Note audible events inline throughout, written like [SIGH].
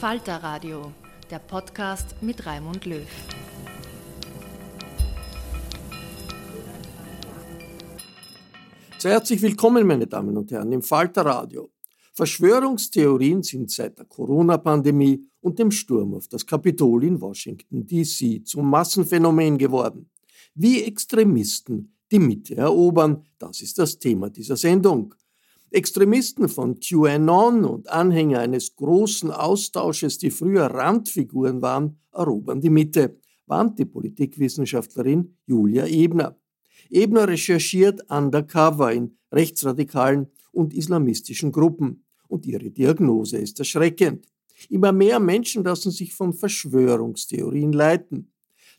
Falter Radio, der Podcast mit Raimund Löw. Sehr herzlich willkommen, meine Damen und Herren, im Falter Radio. Verschwörungstheorien sind seit der Corona-Pandemie und dem Sturm auf das Kapitol in Washington, D.C. zum Massenphänomen geworden. Wie Extremisten die Mitte erobern, das ist das Thema dieser Sendung. Extremisten von QAnon und Anhänger eines großen Austausches, die früher Randfiguren waren, erobern die Mitte, warnt die Politikwissenschaftlerin Julia Ebner. Ebner recherchiert undercover in rechtsradikalen und islamistischen Gruppen und ihre Diagnose ist erschreckend. Immer mehr Menschen lassen sich von Verschwörungstheorien leiten.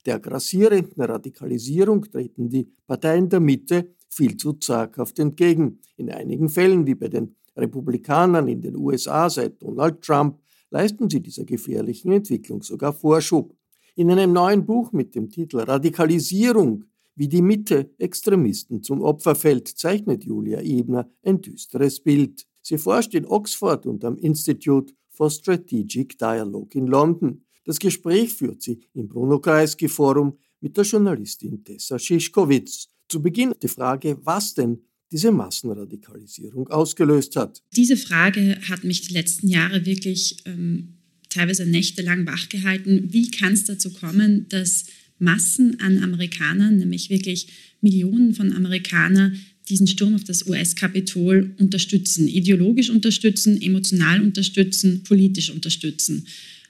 Der grassierenden Radikalisierung treten die Parteien der Mitte viel zu zaghaft entgegen. In einigen Fällen, wie bei den Republikanern in den USA seit Donald Trump, leisten sie dieser gefährlichen Entwicklung sogar Vorschub. In einem neuen Buch mit dem Titel Radikalisierung, wie die Mitte Extremisten zum Opfer fällt, zeichnet Julia Ebner ein düsteres Bild. Sie forscht in Oxford und am Institute for Strategic Dialogue in London. Das Gespräch führt sie im Bruno Kreisky Forum mit der Journalistin Tessa Schischkowitz. Zu Beginn die Frage, was denn diese Massenradikalisierung ausgelöst hat. Diese Frage hat mich die letzten Jahre wirklich ähm, teilweise nächtelang wachgehalten. Wie kann es dazu kommen, dass Massen an Amerikanern, nämlich wirklich Millionen von Amerikanern, diesen Sturm auf das US-Kapitol unterstützen, ideologisch unterstützen, emotional unterstützen, politisch unterstützen.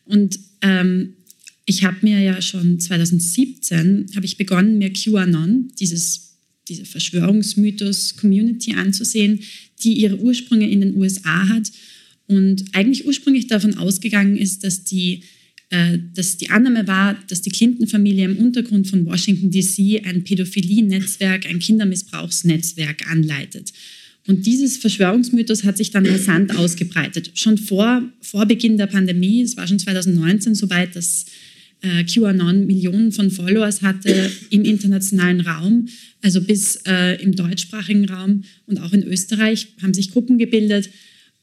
Und ähm, ich habe mir ja schon 2017 habe ich begonnen, mir QAnon, dieses diese Verschwörungsmythos-Community anzusehen, die ihre Ursprünge in den USA hat und eigentlich ursprünglich davon ausgegangen ist, dass die, äh, dass die Annahme war, dass die Clinton-Familie im Untergrund von Washington DC ein Pädophilie-Netzwerk, ein Kindermissbrauchsnetzwerk anleitet. Und dieses Verschwörungsmythos hat sich dann rasant ausgebreitet. Schon vor, vor Beginn der Pandemie, es war schon 2019 soweit, dass äh, QAnon Millionen von Followers hatte im internationalen Raum, also bis äh, im deutschsprachigen Raum und auch in Österreich haben sich Gruppen gebildet.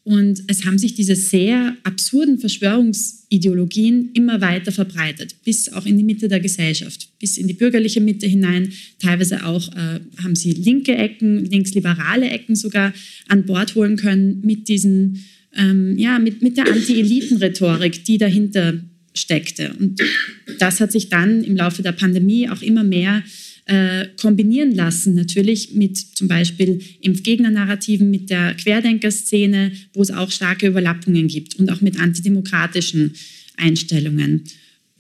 Und es haben sich diese sehr absurden Verschwörungsideologien immer weiter verbreitet, bis auch in die Mitte der Gesellschaft, bis in die bürgerliche Mitte hinein. Teilweise auch äh, haben sie linke Ecken, linksliberale Ecken sogar an Bord holen können mit diesen, ähm, ja, mit, mit der Anti-Eliten-Rhetorik, die dahinter steckte. Und das hat sich dann im Laufe der Pandemie auch immer mehr äh, kombinieren lassen, natürlich mit zum Beispiel Impfgegner-Narrativen, mit der Querdenkerszene, wo es auch starke Überlappungen gibt und auch mit antidemokratischen Einstellungen.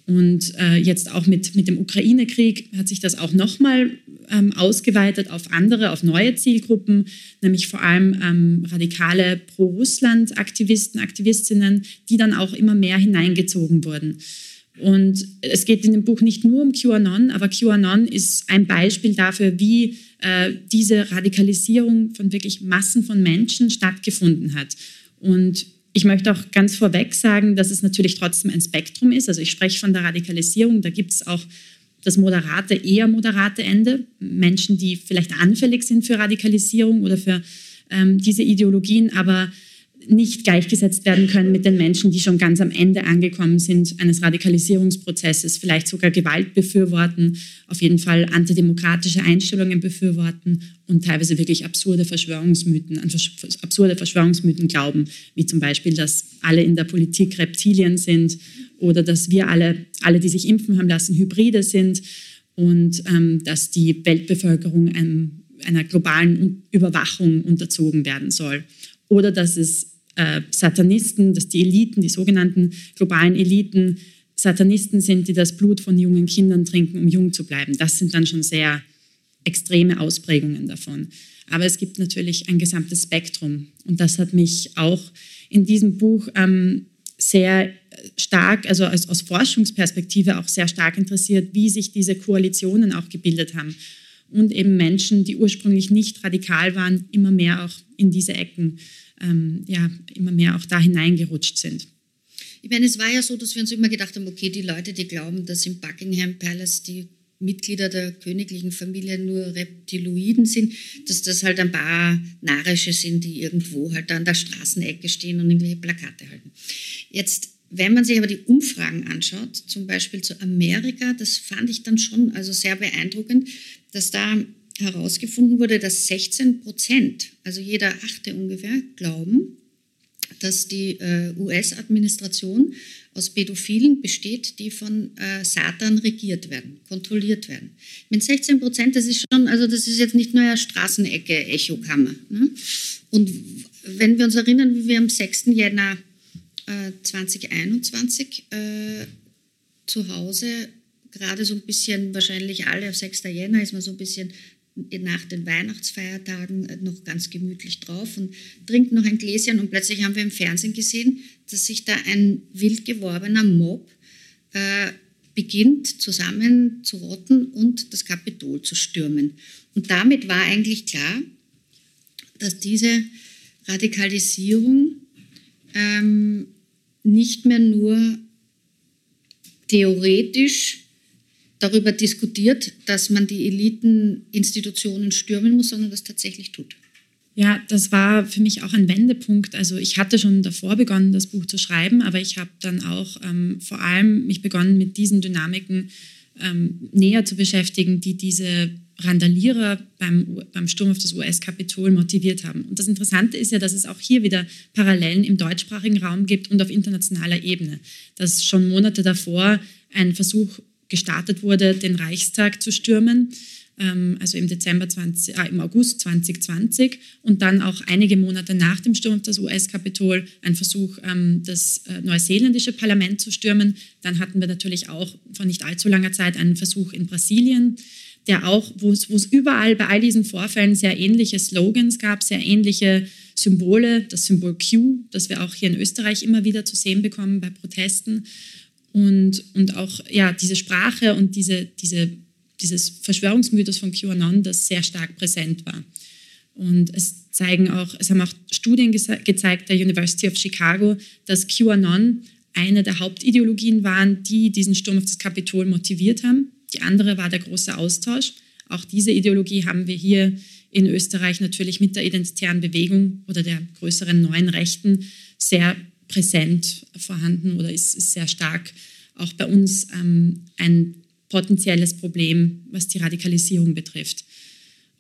Und äh, jetzt auch mit, mit dem Ukraine-Krieg hat sich das auch nochmal ähm, ausgeweitet auf andere, auf neue Zielgruppen, nämlich vor allem ähm, radikale Pro-Russland-Aktivisten, Aktivistinnen, die dann auch immer mehr hineingezogen wurden. Und es geht in dem Buch nicht nur um QAnon, aber QAnon ist ein Beispiel dafür, wie äh, diese Radikalisierung von wirklich Massen von Menschen stattgefunden hat. Und ich möchte auch ganz vorweg sagen, dass es natürlich trotzdem ein Spektrum ist. Also ich spreche von der Radikalisierung, da gibt es auch das moderate, eher moderate Ende. Menschen, die vielleicht anfällig sind für Radikalisierung oder für ähm, diese Ideologien, aber nicht gleichgesetzt werden können mit den Menschen, die schon ganz am Ende angekommen sind eines Radikalisierungsprozesses, vielleicht sogar Gewalt befürworten, auf jeden Fall antidemokratische Einstellungen befürworten und teilweise wirklich absurde Verschwörungsmythen, an absurde Verschwörungsmythen glauben, wie zum Beispiel, dass alle in der Politik Reptilien sind oder dass wir alle, alle, die sich impfen haben lassen, Hybride sind und ähm, dass die Weltbevölkerung einem, einer globalen Überwachung unterzogen werden soll. Oder dass es äh, Satanisten, dass die Eliten, die sogenannten globalen Eliten, Satanisten sind, die das Blut von jungen Kindern trinken, um jung zu bleiben. Das sind dann schon sehr extreme Ausprägungen davon. Aber es gibt natürlich ein gesamtes Spektrum. Und das hat mich auch in diesem Buch ähm, sehr stark, also aus, aus Forschungsperspektive auch sehr stark interessiert, wie sich diese Koalitionen auch gebildet haben. Und eben Menschen, die ursprünglich nicht radikal waren, immer mehr auch in diese Ecken ähm, ja, immer mehr auch da hineingerutscht sind. Ich meine, es war ja so, dass wir uns immer gedacht haben, okay, die Leute, die glauben, dass im Buckingham Palace die Mitglieder der königlichen Familie nur Reptiloiden sind, dass das halt ein paar Narische sind, die irgendwo halt an der Straßenecke stehen und irgendwelche Plakate halten. Jetzt, wenn man sich aber die Umfragen anschaut, zum Beispiel zu Amerika, das fand ich dann schon also sehr beeindruckend, dass da herausgefunden wurde, dass 16 Prozent, also jeder Achte ungefähr, glauben, dass die äh, US-Administration aus Pädophilen besteht, die von äh, Satan regiert werden, kontrolliert werden. Mit 16 Prozent, das ist schon, also das ist jetzt nicht nur eine Straßenecke-Echokammer. Ne? Und wenn wir uns erinnern, wie wir am 6. Jänner äh, 2021 äh, zu Hause gerade so ein bisschen, wahrscheinlich alle auf 6. Jänner ist man so ein bisschen nach den Weihnachtsfeiertagen äh, noch ganz gemütlich drauf und trinkt noch ein Gläschen und plötzlich haben wir im Fernsehen gesehen, dass sich da ein wild geworbener Mob äh, beginnt zusammen zu rotten und das Kapitol zu stürmen. Und damit war eigentlich klar, dass diese Radikalisierung ähm, nicht mehr nur theoretisch darüber diskutiert, dass man die Eliteninstitutionen stürmen muss, sondern das tatsächlich tut. Ja, das war für mich auch ein Wendepunkt. Also ich hatte schon davor begonnen, das Buch zu schreiben, aber ich habe dann auch ähm, vor allem mich begonnen, mit diesen Dynamiken ähm, näher zu beschäftigen, die diese Randalierer beim, beim Sturm auf das US-Kapitol motiviert haben. Und das Interessante ist ja, dass es auch hier wieder Parallelen im deutschsprachigen Raum gibt und auf internationaler Ebene. Dass schon Monate davor ein Versuch gestartet wurde, den Reichstag zu stürmen, ähm, also im, Dezember 20, äh, im August 2020 und dann auch einige Monate nach dem Sturm das US-Kapitol ein Versuch, ähm, das äh, neuseeländische Parlament zu stürmen. Dann hatten wir natürlich auch vor nicht allzu langer Zeit einen Versuch in Brasilien, der auch, wo es überall bei all diesen Vorfällen sehr ähnliche Slogans gab, sehr ähnliche Symbole, das Symbol Q, das wir auch hier in Österreich immer wieder zu sehen bekommen bei Protesten und, und auch ja, diese Sprache und diese, diese, dieses Verschwörungsmythos von QAnon, das sehr stark präsent war. Und es zeigen auch, es haben auch Studien gezeigt der University of Chicago, dass QAnon eine der Hauptideologien waren, die diesen Sturm auf das Kapitol motiviert haben. Die andere war der große Austausch. Auch diese Ideologie haben wir hier in Österreich natürlich mit der identitären Bewegung oder der größeren neuen Rechten sehr präsent vorhanden oder ist, ist sehr stark auch bei uns ähm, ein potenzielles Problem, was die Radikalisierung betrifft.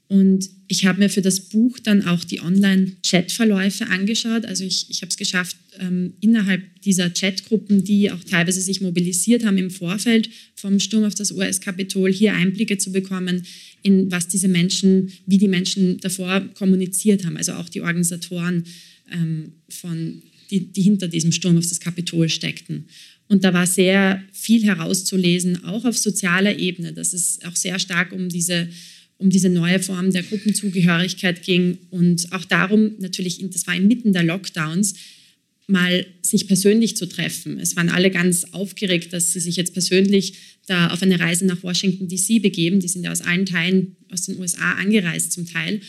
Und ich habe mir für das Buch dann auch die Online-Chat-Verläufe angeschaut. Also ich, ich habe es geschafft, ähm, innerhalb dieser Chatgruppen, die auch teilweise sich mobilisiert haben im Vorfeld vom Sturm auf das US-Kapitol, hier Einblicke zu bekommen in was diese Menschen, wie die Menschen davor kommuniziert haben. Also auch die Organisatoren ähm, von, die, die hinter diesem Sturm auf das Kapitol steckten. Und da war sehr viel herauszulesen, auch auf sozialer Ebene, dass es auch sehr stark um diese um diese neue Form der Gruppenzugehörigkeit ging und auch darum, natürlich, das war inmitten der Lockdowns, mal sich persönlich zu treffen. Es waren alle ganz aufgeregt, dass sie sich jetzt persönlich da auf eine Reise nach Washington DC begeben. Die sind ja aus allen Teilen aus den USA angereist zum Teil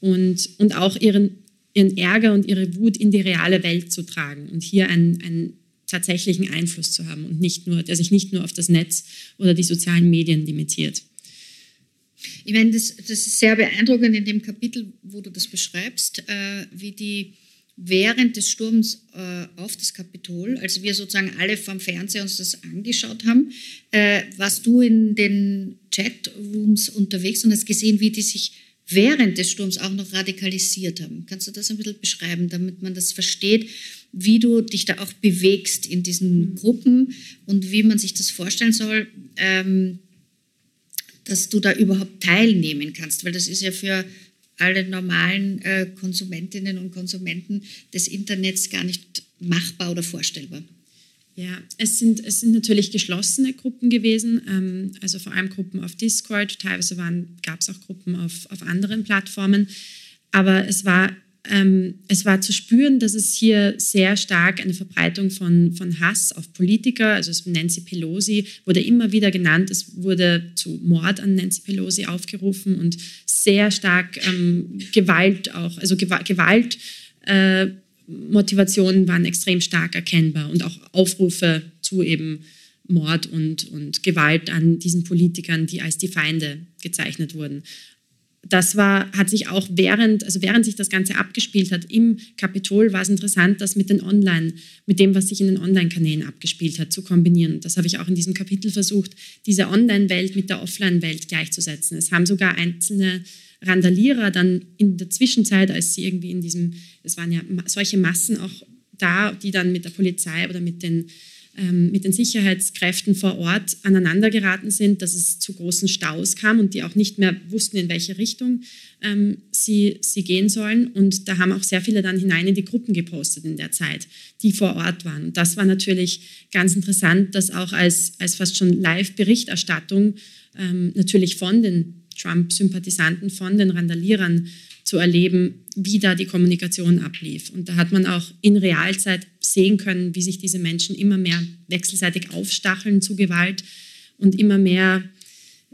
und, und auch ihren, ihren Ärger und ihre Wut in die reale Welt zu tragen und hier einen, einen tatsächlichen Einfluss zu haben und nicht nur, der sich nicht nur auf das Netz oder die sozialen Medien limitiert. Ich meine, das, das ist sehr beeindruckend in dem Kapitel, wo du das beschreibst, äh, wie die während des Sturms äh, auf das Kapitol, als wir sozusagen alle vom Fernseher uns das angeschaut haben, äh, warst du in den Chatrooms unterwegs und hast gesehen, wie die sich während des Sturms auch noch radikalisiert haben. Kannst du das ein bisschen beschreiben, damit man das versteht, wie du dich da auch bewegst in diesen Gruppen und wie man sich das vorstellen soll? Ähm, dass du da überhaupt teilnehmen kannst, weil das ist ja für alle normalen äh, Konsumentinnen und Konsumenten des Internets gar nicht machbar oder vorstellbar. Ja, es sind, es sind natürlich geschlossene Gruppen gewesen, ähm, also vor allem Gruppen auf Discord, teilweise gab es auch Gruppen auf, auf anderen Plattformen, aber es war ähm, es war zu spüren, dass es hier sehr stark eine Verbreitung von, von Hass auf Politiker, also Nancy Pelosi wurde immer wieder genannt, es wurde zu Mord an Nancy Pelosi aufgerufen und sehr stark ähm, Gewalt auch, also Gewalt, Gewalt äh, Motivationen waren extrem stark erkennbar und auch Aufrufe zu eben Mord und, und Gewalt an diesen Politikern, die als die Feinde gezeichnet wurden das war, hat sich auch während, also während sich das Ganze abgespielt hat im Kapitol, war es interessant, das mit den Online, mit dem, was sich in den Online-Kanälen abgespielt hat, zu kombinieren. Das habe ich auch in diesem Kapitel versucht, diese Online-Welt mit der Offline-Welt gleichzusetzen. Es haben sogar einzelne Randalierer dann in der Zwischenzeit, als sie irgendwie in diesem, es waren ja solche Massen auch da, die dann mit der Polizei oder mit den ähm, mit den Sicherheitskräften vor Ort aneinandergeraten sind, dass es zu großen Staus kam und die auch nicht mehr wussten, in welche Richtung ähm, sie, sie gehen sollen. Und da haben auch sehr viele dann hinein in die Gruppen gepostet in der Zeit, die vor Ort waren. Und das war natürlich ganz interessant, dass auch als, als fast schon Live-Berichterstattung ähm, natürlich von den Trump-Sympathisanten, von den Randalierern zu erleben, wie da die Kommunikation ablief. Und da hat man auch in Realzeit sehen können, wie sich diese Menschen immer mehr wechselseitig aufstacheln zu Gewalt und immer mehr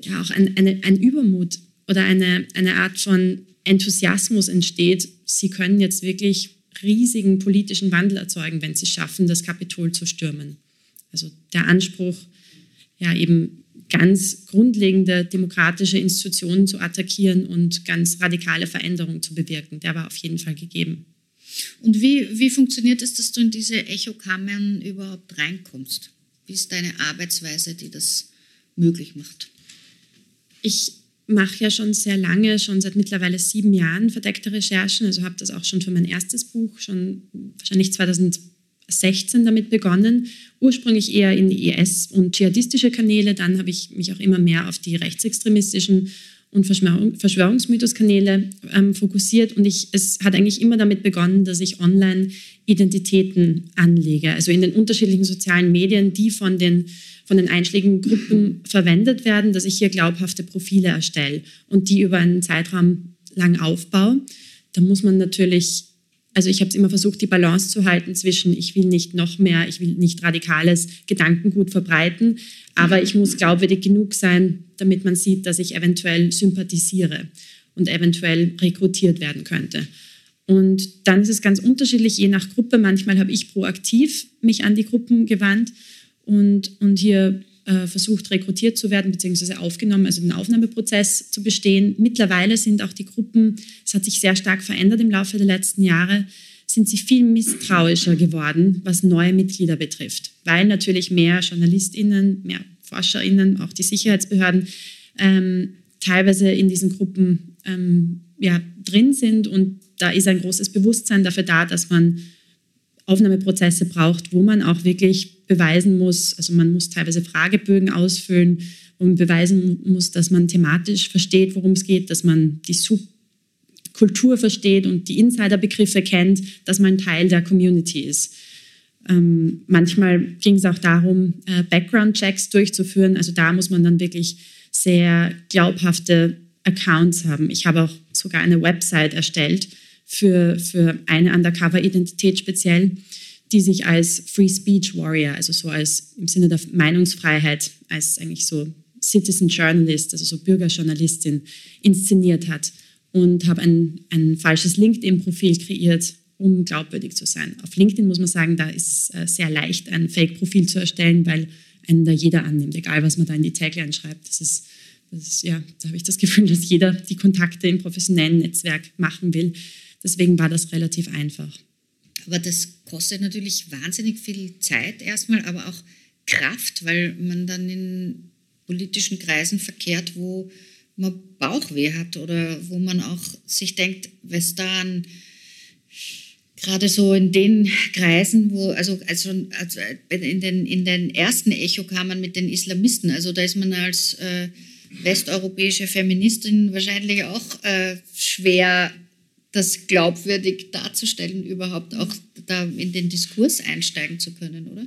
ja, auch ein, eine, ein Übermut oder eine, eine Art von Enthusiasmus entsteht. Sie können jetzt wirklich riesigen politischen Wandel erzeugen, wenn sie schaffen, das Kapitol zu stürmen. Also der Anspruch, ja eben ganz grundlegende demokratische Institutionen zu attackieren und ganz radikale Veränderungen zu bewirken. Der war auf jeden Fall gegeben. Und wie, wie funktioniert es, dass du in diese Echokammern überhaupt reinkommst? Wie ist deine Arbeitsweise, die das möglich macht? Ich mache ja schon sehr lange, schon seit mittlerweile sieben Jahren verdeckte Recherchen. Also habe das auch schon für mein erstes Buch, schon wahrscheinlich 2000 16 damit begonnen, ursprünglich eher in IS- und dschihadistische Kanäle, dann habe ich mich auch immer mehr auf die rechtsextremistischen und Verschwörungsmythos-Kanäle ähm, fokussiert. Und ich, es hat eigentlich immer damit begonnen, dass ich online Identitäten anlege, also in den unterschiedlichen sozialen Medien, die von den, von den einschlägigen Gruppen verwendet werden, dass ich hier glaubhafte Profile erstelle und die über einen Zeitraum lang aufbaue. Da muss man natürlich also ich habe es immer versucht, die Balance zu halten zwischen, ich will nicht noch mehr, ich will nicht radikales Gedankengut verbreiten, aber ich muss glaubwürdig genug sein, damit man sieht, dass ich eventuell sympathisiere und eventuell rekrutiert werden könnte. Und dann ist es ganz unterschiedlich, je nach Gruppe. Manchmal habe ich proaktiv mich an die Gruppen gewandt und, und hier äh, versucht, rekrutiert zu werden bzw. aufgenommen, also den Aufnahmeprozess zu bestehen. Mittlerweile sind auch die Gruppen, es hat sich sehr stark verändert im Laufe der letzten Jahre, sind sie viel misstrauischer geworden, was neue Mitglieder betrifft, weil natürlich mehr JournalistInnen, mehr ForscherInnen, auch die Sicherheitsbehörden ähm, teilweise in diesen Gruppen ähm, ja, drin sind und da ist ein großes Bewusstsein dafür da, dass man Aufnahmeprozesse braucht, wo man auch wirklich beweisen muss, also man muss teilweise Fragebögen ausfüllen und beweisen muss, dass man thematisch versteht, worum es geht, dass man die Subkultur versteht und die Insiderbegriffe kennt, dass man Teil der Community ist. Ähm, manchmal ging es auch darum, äh, Background-Checks durchzuführen. Also da muss man dann wirklich sehr glaubhafte Accounts haben. Ich habe auch sogar eine Website erstellt, für, für eine Undercover-Identität speziell, die sich als Free Speech Warrior, also so als im Sinne der Meinungsfreiheit, als eigentlich so Citizen Journalist, also so Bürgerjournalistin, inszeniert hat und habe ein, ein falsches LinkedIn-Profil kreiert, um glaubwürdig zu sein. Auf LinkedIn muss man sagen, da ist es äh, sehr leicht, ein Fake-Profil zu erstellen, weil einen da jeder annimmt, egal was man da in die Tagline schreibt. Das ist, das ist ja, da habe ich das [LAUGHS] Gefühl, dass jeder die Kontakte im professionellen Netzwerk machen will. Deswegen war das relativ einfach. Aber das kostet natürlich wahnsinnig viel Zeit erstmal, aber auch Kraft, weil man dann in politischen Kreisen verkehrt, wo man Bauchweh hat oder wo man auch sich denkt, was da an gerade so in den Kreisen, wo, also, also, also in, den, in den ersten Echokammern mit den Islamisten, also da ist man als äh, westeuropäische Feministin wahrscheinlich auch äh, schwer das glaubwürdig darzustellen, überhaupt auch da in den Diskurs einsteigen zu können, oder?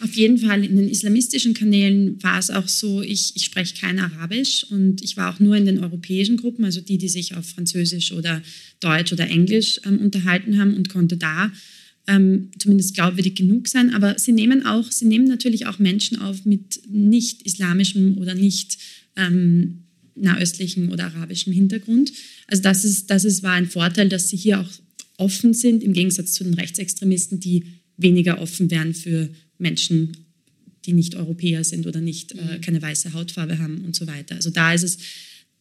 Auf jeden Fall in den islamistischen Kanälen war es auch so, ich, ich spreche kein Arabisch und ich war auch nur in den europäischen Gruppen, also die, die sich auf Französisch oder Deutsch oder Englisch ähm, unterhalten haben und konnte da ähm, zumindest glaubwürdig genug sein. Aber sie nehmen auch, sie nehmen natürlich auch Menschen auf mit nicht islamischem oder nicht ähm, nahöstlichen oder arabischem Hintergrund. Also das, ist, das ist, war ein Vorteil, dass sie hier auch offen sind, im Gegensatz zu den Rechtsextremisten, die weniger offen wären für Menschen, die nicht Europäer sind oder nicht äh, mhm. keine weiße Hautfarbe haben und so weiter. Also da ist es,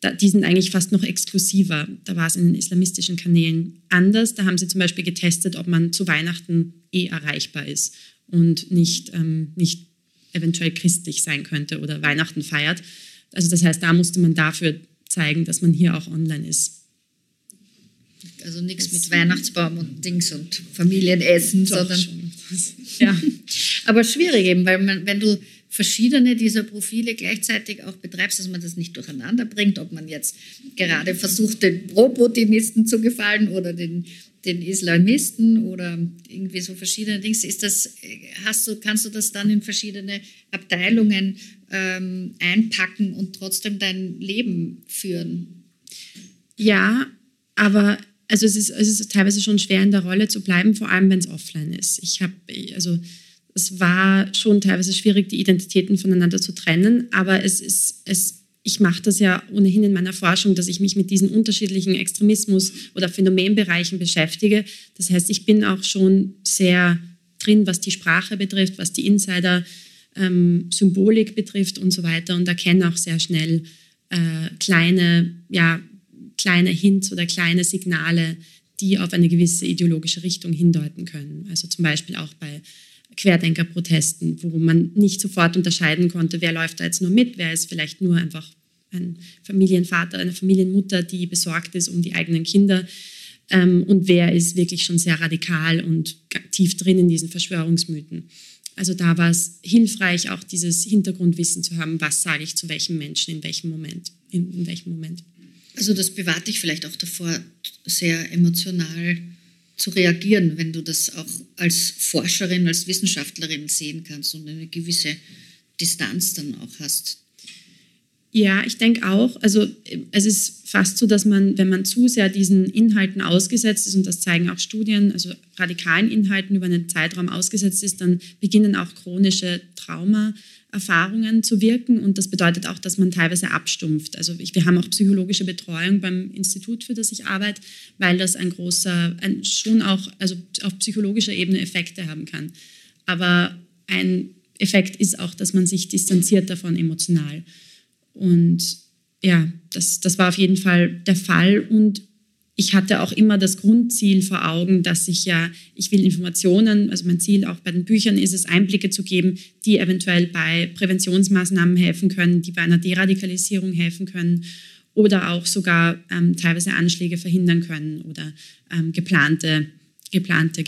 da, die sind eigentlich fast noch exklusiver. Da war es in den islamistischen Kanälen anders. Da haben sie zum Beispiel getestet, ob man zu Weihnachten eh erreichbar ist und nicht, ähm, nicht eventuell christlich sein könnte oder Weihnachten feiert. Also das heißt, da musste man dafür zeigen, dass man hier auch online ist. Also nichts mit Weihnachtsbaum und Dings und Familienessen, Doch, sondern. Schon. [LAUGHS] ja. Aber schwierig eben, weil man, wenn du verschiedene dieser Profile gleichzeitig auch betreibst, dass man das nicht durcheinander bringt, ob man jetzt gerade versucht, den Pro-Putinisten zu gefallen oder den, den Islamisten oder irgendwie so verschiedene Dinge. Ist das, hast du, kannst du das dann in verschiedene Abteilungen ähm, einpacken und trotzdem dein Leben führen? Ja, aber also es ist, es ist teilweise schon schwer in der Rolle zu bleiben, vor allem wenn es offline ist. Ich habe, also es war schon teilweise schwierig, die Identitäten voneinander zu trennen, aber es ist, es, ich mache das ja ohnehin in meiner Forschung, dass ich mich mit diesen unterschiedlichen Extremismus- oder Phänomenbereichen beschäftige. Das heißt, ich bin auch schon sehr drin, was die Sprache betrifft, was die Insider-Symbolik ähm, betrifft und so weiter und erkenne auch sehr schnell äh, kleine, ja, kleine Hints oder kleine Signale, die auf eine gewisse ideologische Richtung hindeuten können. Also zum Beispiel auch bei Querdenkerprotesten, wo man nicht sofort unterscheiden konnte, wer läuft da jetzt nur mit, wer ist vielleicht nur einfach ein Familienvater, eine Familienmutter, die besorgt ist um die eigenen Kinder ähm, und wer ist wirklich schon sehr radikal und tief drin in diesen Verschwörungsmythen. Also da war es hilfreich, auch dieses Hintergrundwissen zu haben, was sage ich zu welchem Menschen in welchem Moment. In, in welchem Moment. Also das bewahrt dich vielleicht auch davor, sehr emotional zu reagieren, wenn du das auch als Forscherin, als Wissenschaftlerin sehen kannst und eine gewisse Distanz dann auch hast. Ja, ich denke auch. Also es ist fast so, dass man, wenn man zu sehr diesen Inhalten ausgesetzt ist, und das zeigen auch Studien, also radikalen Inhalten über einen Zeitraum ausgesetzt ist, dann beginnen auch chronische Trauma Erfahrungen zu wirken und das bedeutet auch, dass man teilweise abstumpft. Also ich, wir haben auch psychologische Betreuung beim Institut, für das ich arbeite, weil das ein großer, ein, schon auch also auf psychologischer Ebene Effekte haben kann. Aber ein Effekt ist auch, dass man sich distanziert davon emotional. Und ja, das, das war auf jeden Fall der Fall und ich hatte auch immer das Grundziel vor Augen, dass ich ja, ich will Informationen, also mein Ziel auch bei den Büchern ist es, Einblicke zu geben, die eventuell bei Präventionsmaßnahmen helfen können, die bei einer Deradikalisierung helfen können. oder auch sogar ähm, teilweise Anschläge verhindern können oder ähm, geplante, geplante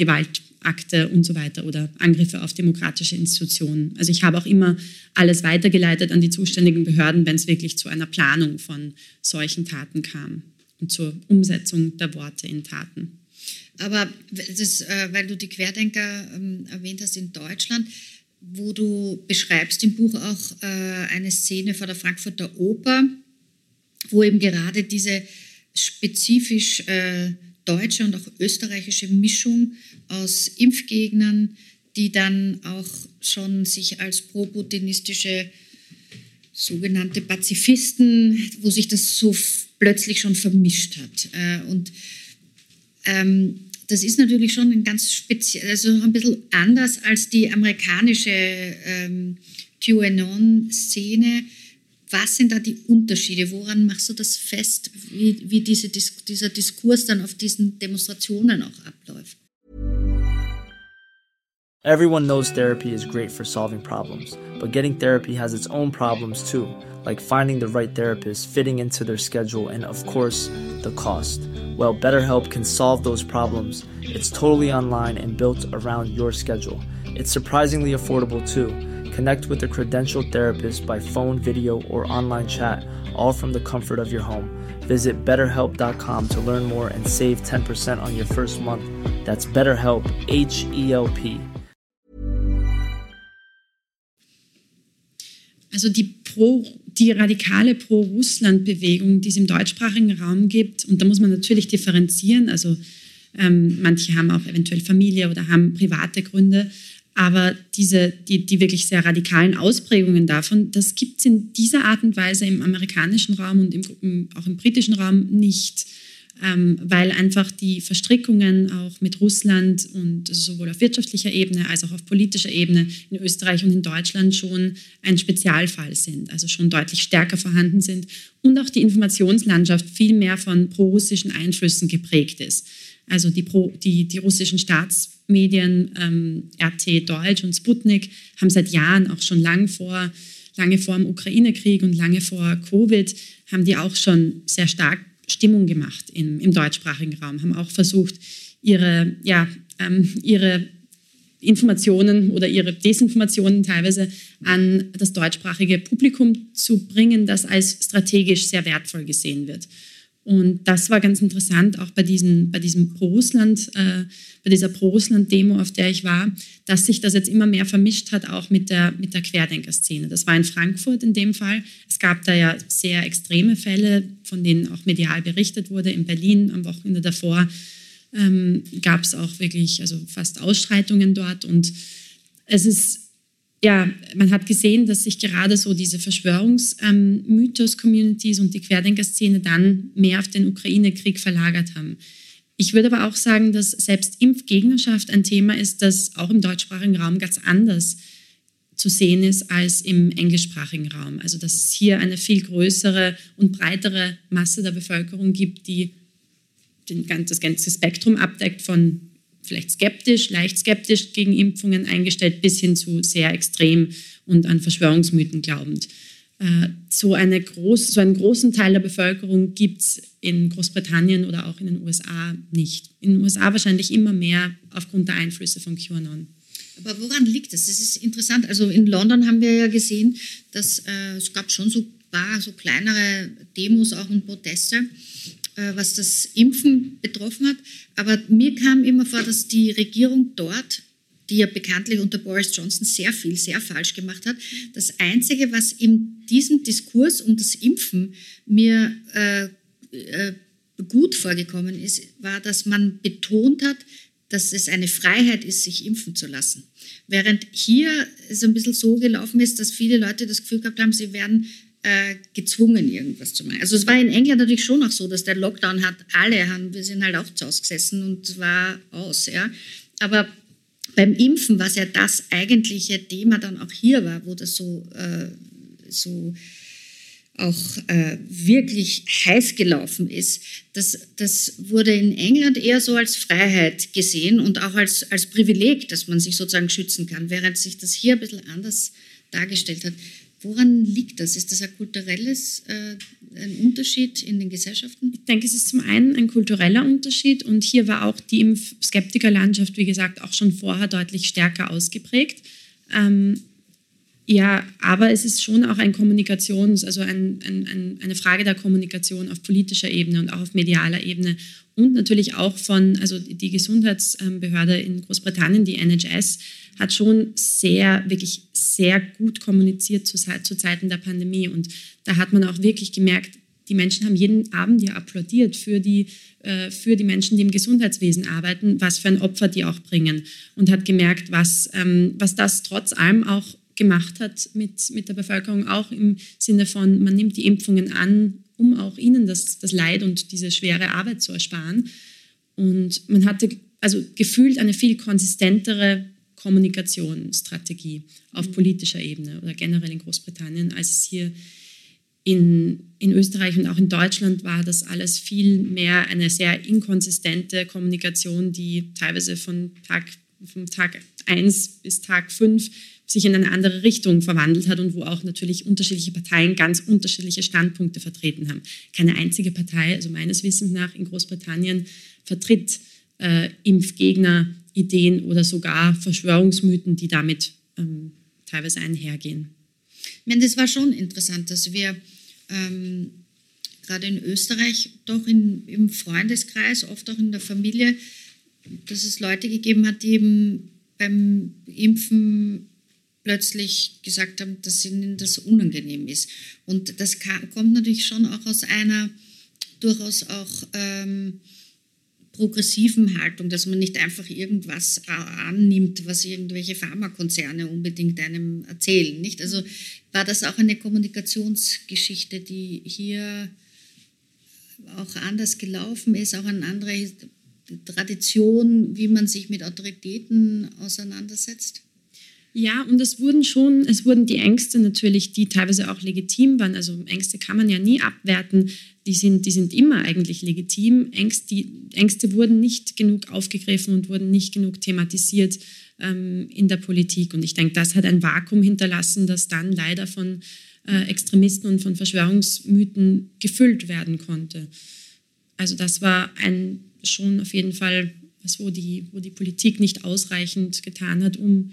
Gewaltakte und so weiter oder Angriffe auf demokratische Institutionen. Also ich habe auch immer alles weitergeleitet an die zuständigen Behörden, wenn es wirklich zu einer Planung von solchen Taten kam und zur Umsetzung der Worte in Taten. Aber das, äh, weil du die Querdenker ähm, erwähnt hast in Deutschland, wo du beschreibst im Buch auch äh, eine Szene vor der Frankfurter Oper, wo eben gerade diese spezifisch äh, deutsche und auch österreichische Mischung aus Impfgegnern, die dann auch schon sich als pro-putinistische sogenannte Pazifisten, wo sich das so plötzlich schon vermischt hat. Äh, und ähm, das ist natürlich schon ein ganz speziell, also ein bisschen anders als die amerikanische ähm, QAnon-Szene. Was sind da die Unterschiede? Woran machst du das fest, wie, wie diese, dieser Diskurs dann auf diesen Demonstrationen auch abläuft? Everyone knows therapy is great for solving problems, but getting therapy has its own problems too, like finding the right therapist, fitting into their schedule, and of course, the cost. Well, BetterHelp can solve those problems. It's totally online and built around your schedule. It's surprisingly affordable too. Connect with a credentialed therapist by phone, video, or online chat, all from the comfort of your home. Visit betterhelp.com to learn more and save 10% on your first month. That's BetterHelp, H E L P. Also die Pro die radikale Pro-Russland-Bewegung, die es im deutschsprachigen Raum gibt, und da muss man natürlich differenzieren, also ähm, manche haben auch eventuell Familie oder haben private Gründe, aber diese, die, die wirklich sehr radikalen Ausprägungen davon, das gibt es in dieser Art und Weise im amerikanischen Raum und im, auch im britischen Raum nicht ähm, weil einfach die Verstrickungen auch mit Russland und sowohl auf wirtschaftlicher Ebene als auch auf politischer Ebene in Österreich und in Deutschland schon ein Spezialfall sind, also schon deutlich stärker vorhanden sind und auch die Informationslandschaft viel mehr von prorussischen Einflüssen geprägt ist. Also die, Pro, die, die russischen Staatsmedien ähm, RT Deutsch und Sputnik haben seit Jahren auch schon lang vor lange vor dem Ukraine-Krieg und lange vor Covid haben die auch schon sehr stark Stimmung gemacht im, im deutschsprachigen Raum, haben auch versucht, ihre, ja, ähm, ihre Informationen oder ihre Desinformationen teilweise an das deutschsprachige Publikum zu bringen, das als strategisch sehr wertvoll gesehen wird. Und das war ganz interessant, auch bei, diesen, bei diesem Pro-Russland, äh, bei dieser Pro-Russland-Demo, auf der ich war, dass sich das jetzt immer mehr vermischt hat, auch mit der, mit der Querdenker-Szene. Das war in Frankfurt in dem Fall. Es gab da ja sehr extreme Fälle, von denen auch medial berichtet wurde. In Berlin am Wochenende davor ähm, gab es auch wirklich also fast Ausschreitungen dort. Und es ist ja, man hat gesehen, dass sich gerade so diese Verschwörungsmythos-Communities ähm, und die Querdenker-Szene dann mehr auf den Ukraine-Krieg verlagert haben. Ich würde aber auch sagen, dass selbst Impfgegnerschaft ein Thema ist, das auch im deutschsprachigen Raum ganz anders zu sehen ist als im englischsprachigen Raum. Also dass es hier eine viel größere und breitere Masse der Bevölkerung gibt, die das ganze Spektrum abdeckt von vielleicht skeptisch, leicht skeptisch gegen Impfungen eingestellt, bis hin zu sehr extrem und an Verschwörungsmythen glaubend. Äh, so, eine groß, so einen großen Teil der Bevölkerung gibt es in Großbritannien oder auch in den USA nicht. In den USA wahrscheinlich immer mehr aufgrund der Einflüsse von QAnon. Aber woran liegt das? Das ist interessant. Also in London haben wir ja gesehen, dass äh, es gab schon so paar so kleinere Demos auch und Proteste was das Impfen betroffen hat. Aber mir kam immer vor, dass die Regierung dort, die ja bekanntlich unter Boris Johnson sehr viel, sehr falsch gemacht hat, das Einzige, was in diesem Diskurs um das Impfen mir äh, äh, gut vorgekommen ist, war, dass man betont hat, dass es eine Freiheit ist, sich impfen zu lassen. Während hier es ein bisschen so gelaufen ist, dass viele Leute das Gefühl gehabt haben, sie werden äh, gezwungen, irgendwas zu machen. Also es war in England natürlich schon auch so, dass der Lockdown hat, alle haben, wir sind halt auch zu Hause gesessen und war aus, ja. Aber beim Impfen, was ja das eigentliche Thema dann auch hier war, wo das so, äh, so auch äh, wirklich heiß gelaufen ist, das, das wurde in England eher so als Freiheit gesehen und auch als, als Privileg, dass man sich sozusagen schützen kann, während sich das hier ein bisschen anders dargestellt hat. Woran liegt das? Ist das ein kulturelles äh, ein Unterschied in den Gesellschaften? Ich denke, es ist zum einen ein kultureller Unterschied und hier war auch die Impfskeptikerlandschaft, wie gesagt, auch schon vorher deutlich stärker ausgeprägt. Ähm, ja, aber es ist schon auch ein Kommunikations-, also ein, ein, ein, eine Frage der Kommunikation auf politischer Ebene und auch auf medialer Ebene und natürlich auch von, also die Gesundheitsbehörde in Großbritannien, die NHS, hat schon sehr, wirklich sehr gut kommuniziert zu, zu Zeiten der Pandemie. Und da hat man auch wirklich gemerkt, die Menschen haben jeden Abend ja applaudiert für die, äh, für die Menschen, die im Gesundheitswesen arbeiten, was für ein Opfer die auch bringen. Und hat gemerkt, was, ähm, was das trotz allem auch gemacht hat mit, mit der Bevölkerung, auch im Sinne von, man nimmt die Impfungen an, um auch ihnen das, das Leid und diese schwere Arbeit zu ersparen. Und man hatte also gefühlt eine viel konsistentere Kommunikationsstrategie auf mhm. politischer Ebene oder generell in Großbritannien, als es hier in, in Österreich und auch in Deutschland war das alles viel mehr eine sehr inkonsistente Kommunikation, die teilweise von Tag, von Tag 1 bis Tag 5 sich in eine andere Richtung verwandelt hat und wo auch natürlich unterschiedliche Parteien ganz unterschiedliche Standpunkte vertreten haben. Keine einzige Partei, also meines Wissens nach in Großbritannien, vertritt äh, Impfgegner, Ideen oder sogar Verschwörungsmythen, die damit ähm, teilweise einhergehen. Ich meine, das war schon interessant, dass wir ähm, gerade in Österreich doch in, im Freundeskreis, oft auch in der Familie, dass es Leute gegeben hat, die eben beim Impfen plötzlich gesagt haben, dass ihnen das unangenehm ist. Und das kam, kommt natürlich schon auch aus einer durchaus auch ähm, progressiven Haltung, dass man nicht einfach irgendwas annimmt, was irgendwelche Pharmakonzerne unbedingt einem erzählen. Nicht? Also war das auch eine Kommunikationsgeschichte, die hier auch anders gelaufen ist, auch eine andere Tradition, wie man sich mit Autoritäten auseinandersetzt? Ja, und es wurden schon, es wurden die Ängste natürlich, die teilweise auch legitim waren. Also Ängste kann man ja nie abwerten. Die sind, die sind immer eigentlich legitim. Ängste, Ängste wurden nicht genug aufgegriffen und wurden nicht genug thematisiert ähm, in der Politik. Und ich denke, das hat ein Vakuum hinterlassen, das dann leider von äh, Extremisten und von Verschwörungsmythen gefüllt werden konnte. Also das war ein schon auf jeden Fall was, wo die, wo die Politik nicht ausreichend getan hat, um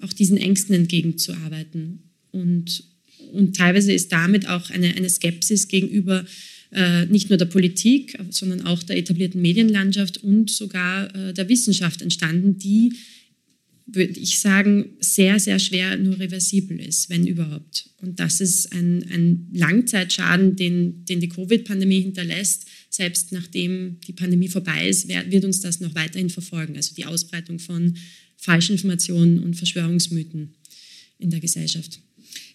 auch diesen Ängsten entgegenzuarbeiten. Und, und teilweise ist damit auch eine, eine Skepsis gegenüber äh, nicht nur der Politik, sondern auch der etablierten Medienlandschaft und sogar äh, der Wissenschaft entstanden, die, würde ich sagen, sehr, sehr schwer nur reversibel ist, wenn überhaupt. Und das ist ein, ein Langzeitschaden, den, den die Covid-Pandemie hinterlässt. Selbst nachdem die Pandemie vorbei ist, wird uns das noch weiterhin verfolgen. Also die Ausbreitung von Falschinformationen und Verschwörungsmythen in der Gesellschaft.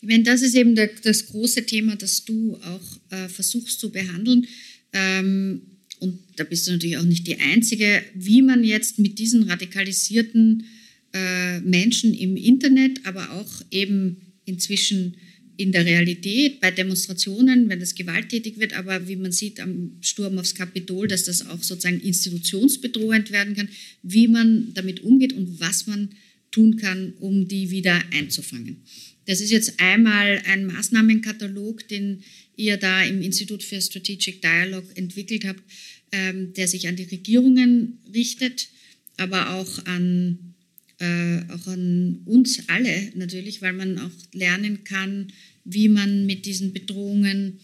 Ich meine, das ist eben der, das große Thema, das du auch äh, versuchst zu behandeln. Ähm, und da bist du natürlich auch nicht die Einzige, wie man jetzt mit diesen radikalisierten äh, Menschen im Internet, aber auch eben inzwischen in der Realität, bei Demonstrationen, wenn es gewalttätig wird, aber wie man sieht am Sturm aufs Kapitol, dass das auch sozusagen institutionsbedrohend werden kann, wie man damit umgeht und was man tun kann, um die wieder einzufangen. Das ist jetzt einmal ein Maßnahmenkatalog, den ihr da im Institut für Strategic Dialogue entwickelt habt, ähm, der sich an die Regierungen richtet, aber auch an äh, auch an uns alle natürlich, weil man auch lernen kann, wie man mit diesen Bedrohungen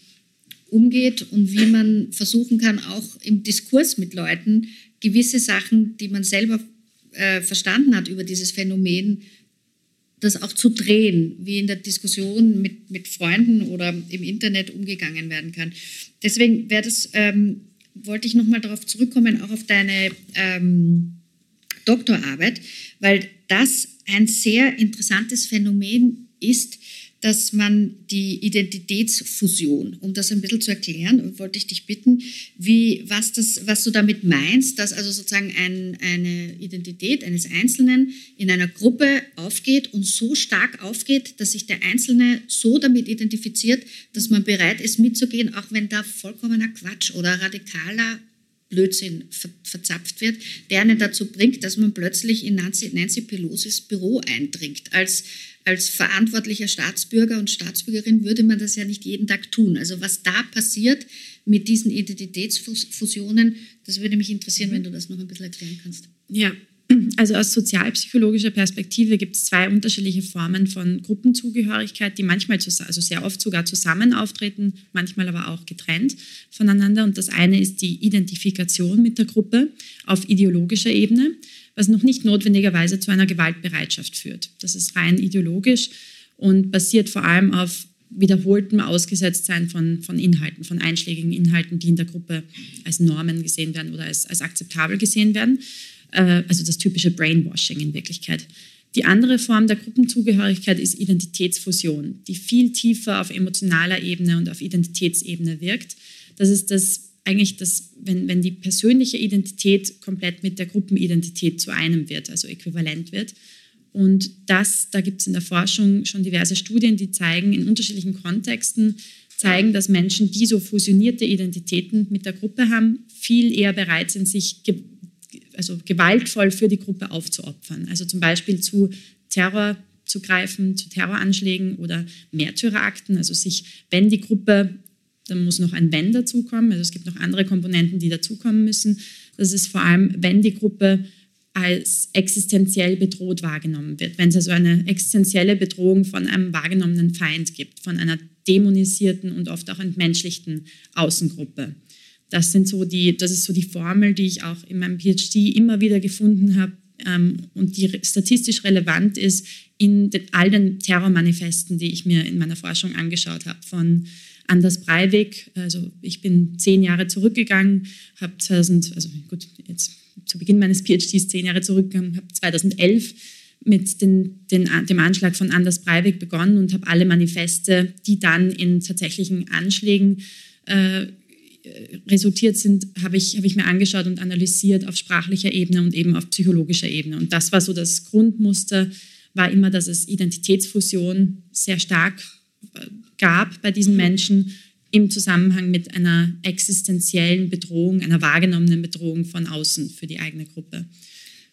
umgeht und wie man versuchen kann, auch im Diskurs mit Leuten gewisse Sachen, die man selber äh, verstanden hat über dieses Phänomen, das auch zu drehen, wie in der Diskussion mit, mit Freunden oder im Internet umgegangen werden kann. Deswegen wäre das, ähm, wollte ich nochmal darauf zurückkommen, auch auf deine ähm, Doktorarbeit, weil das ein sehr interessantes Phänomen ist, dass man die Identitätsfusion, um das ein bisschen zu erklären, wollte ich dich bitten, wie, was, das, was du damit meinst, dass also sozusagen ein, eine Identität eines Einzelnen in einer Gruppe aufgeht und so stark aufgeht, dass sich der Einzelne so damit identifiziert, dass man bereit ist mitzugehen, auch wenn da vollkommener Quatsch oder radikaler Blödsinn ver verzapft wird, der einen dazu bringt, dass man plötzlich in Nancy, Nancy Pelosi's Büro eindringt. Als, als verantwortlicher Staatsbürger und Staatsbürgerin würde man das ja nicht jeden Tag tun. Also was da passiert mit diesen Identitätsfusionen, das würde mich interessieren, wenn du das noch ein bisschen erklären kannst. Ja, also aus sozialpsychologischer Perspektive gibt es zwei unterschiedliche Formen von Gruppenzugehörigkeit, die manchmal, also sehr oft sogar zusammen auftreten, manchmal aber auch getrennt voneinander. Und das eine ist die Identifikation mit der Gruppe auf ideologischer Ebene, was noch nicht notwendigerweise zu einer Gewaltbereitschaft führt. Das ist rein ideologisch und basiert vor allem auf wiederholtem Ausgesetztsein von, von Inhalten, von einschlägigen Inhalten, die in der Gruppe als Normen gesehen werden oder als, als akzeptabel gesehen werden äh, also das typische Brainwashing in Wirklichkeit. Die andere Form der Gruppenzugehörigkeit ist Identitätsfusion, die viel tiefer auf emotionaler Ebene und auf Identitätsebene wirkt. Das ist das eigentlich das, wenn, wenn die persönliche Identität komplett mit der Gruppenidentität zu einem wird, also äquivalent wird. Und das, da gibt es in der Forschung schon diverse Studien, die zeigen, in unterschiedlichen Kontexten, zeigen, dass Menschen, die so fusionierte Identitäten mit der Gruppe haben, viel eher bereit sind, sich also gewaltvoll für die Gruppe aufzuopfern. Also zum Beispiel zu Terror zu greifen, zu Terroranschlägen oder Märtyrerakten. Also sich, wenn die Gruppe, dann muss noch ein Wenn dazukommen. Also es gibt noch andere Komponenten, die dazukommen müssen. Das ist vor allem, wenn die Gruppe als existenziell bedroht wahrgenommen wird. Wenn es also eine existenzielle Bedrohung von einem wahrgenommenen Feind gibt, von einer dämonisierten und oft auch entmenschlichten Außengruppe. Das, sind so die, das ist so die Formel, die ich auch in meinem PhD immer wieder gefunden habe ähm, und die statistisch relevant ist in den, all den Terrormanifesten, die ich mir in meiner Forschung angeschaut habe, von Anders Breivik. Also ich bin zehn Jahre zurückgegangen, habe 2000, also gut, jetzt zu Beginn meines PhDs zehn Jahre zurückgegangen, habe 2011 mit den, den, dem Anschlag von Anders Breivik begonnen und habe alle Manifeste, die dann in tatsächlichen Anschlägen äh, resultiert sind, habe ich, hab ich mir angeschaut und analysiert auf sprachlicher Ebene und eben auf psychologischer Ebene. Und das war so das Grundmuster, war immer, dass es Identitätsfusion sehr stark äh, gab bei diesen Menschen im Zusammenhang mit einer existenziellen Bedrohung, einer wahrgenommenen Bedrohung von außen für die eigene Gruppe.